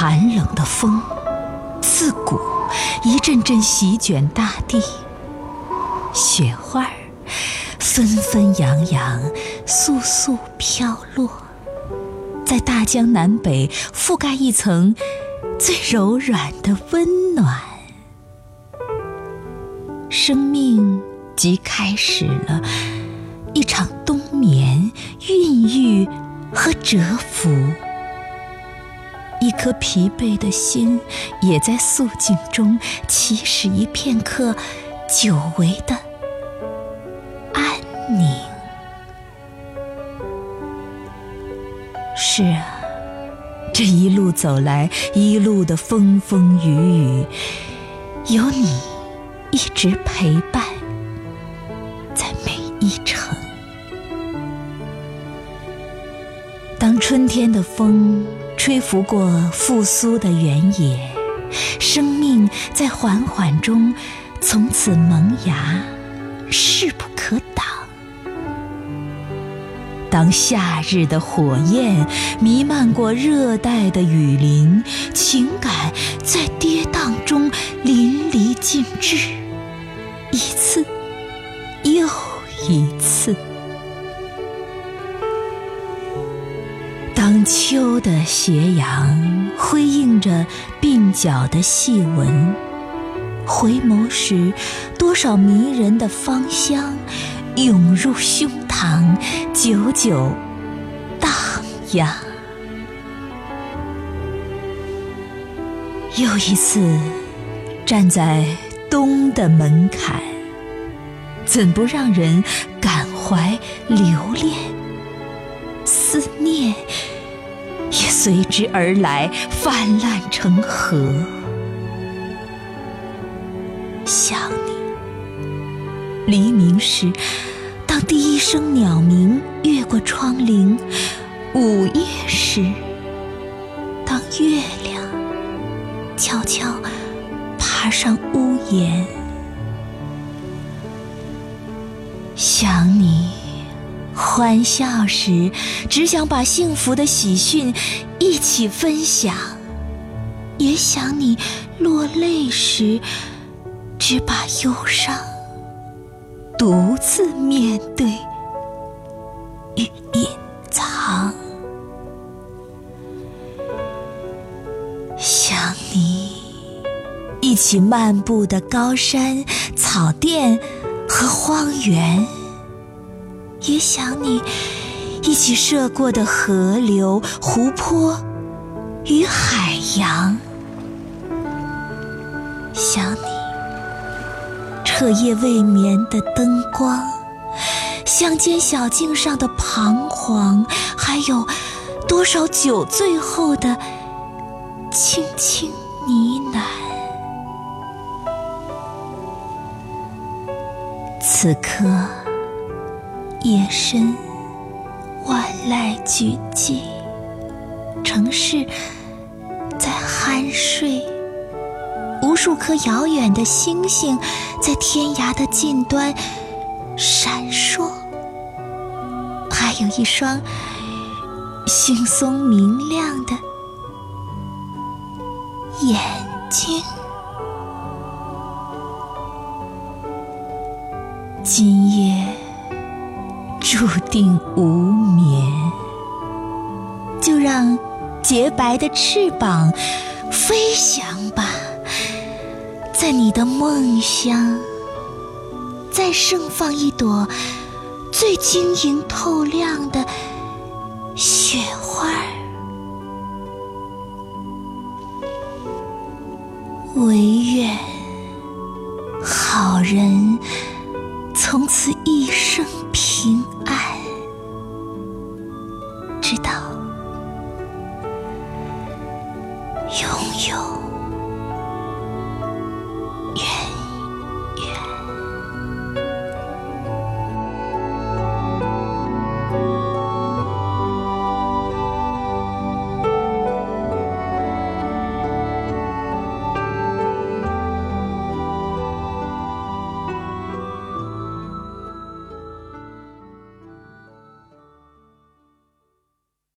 寒冷的风，自古一阵阵席卷大地，雪花纷纷扬扬，簌簌飘落，在大江南北覆盖一层最柔软的温暖。生命即开始了一场冬眠、孕育和蛰伏。一颗疲惫的心，也在肃静中起始一片刻久违的安宁。是啊，这一路走来，一路的风风雨雨，有你一直陪伴在每一程。当春天的风。吹拂过复苏的原野，生命在缓缓中从此萌芽，势不可挡。当夏日的火焰弥漫过热带的雨林，情感在跌宕中淋漓尽致，一次又一次。秋的斜阳辉映着鬓角的细纹，回眸时，多少迷人的芳香涌入胸膛，久久荡漾。又一次站在冬的门槛，怎不让人感怀留恋、思念？也随之而来，泛滥成河。想你，黎明时，当第一声鸟鸣越过窗棂；午夜时，当月亮悄悄爬上屋檐。想你。欢笑时，只想把幸福的喜讯一起分享；也想你落泪时，只把忧伤独自面对与隐藏。想你一起漫步的高山、草甸和荒原。也想你一起涉过的河流、湖泊与海洋，想你彻夜未眠的灯光，乡间小径上的彷徨，还有多少酒醉后的轻轻呢喃。此刻。夜深，万籁俱寂，城市在酣睡，无数颗遥远的星星在天涯的尽端闪烁，还有一双惺忪明亮的眼睛。今夜。注定无眠，就让洁白的翅膀飞翔吧，在你的梦乡，再盛放一朵最晶莹透亮的雪花儿。唯愿好人从此一生平。知拥有。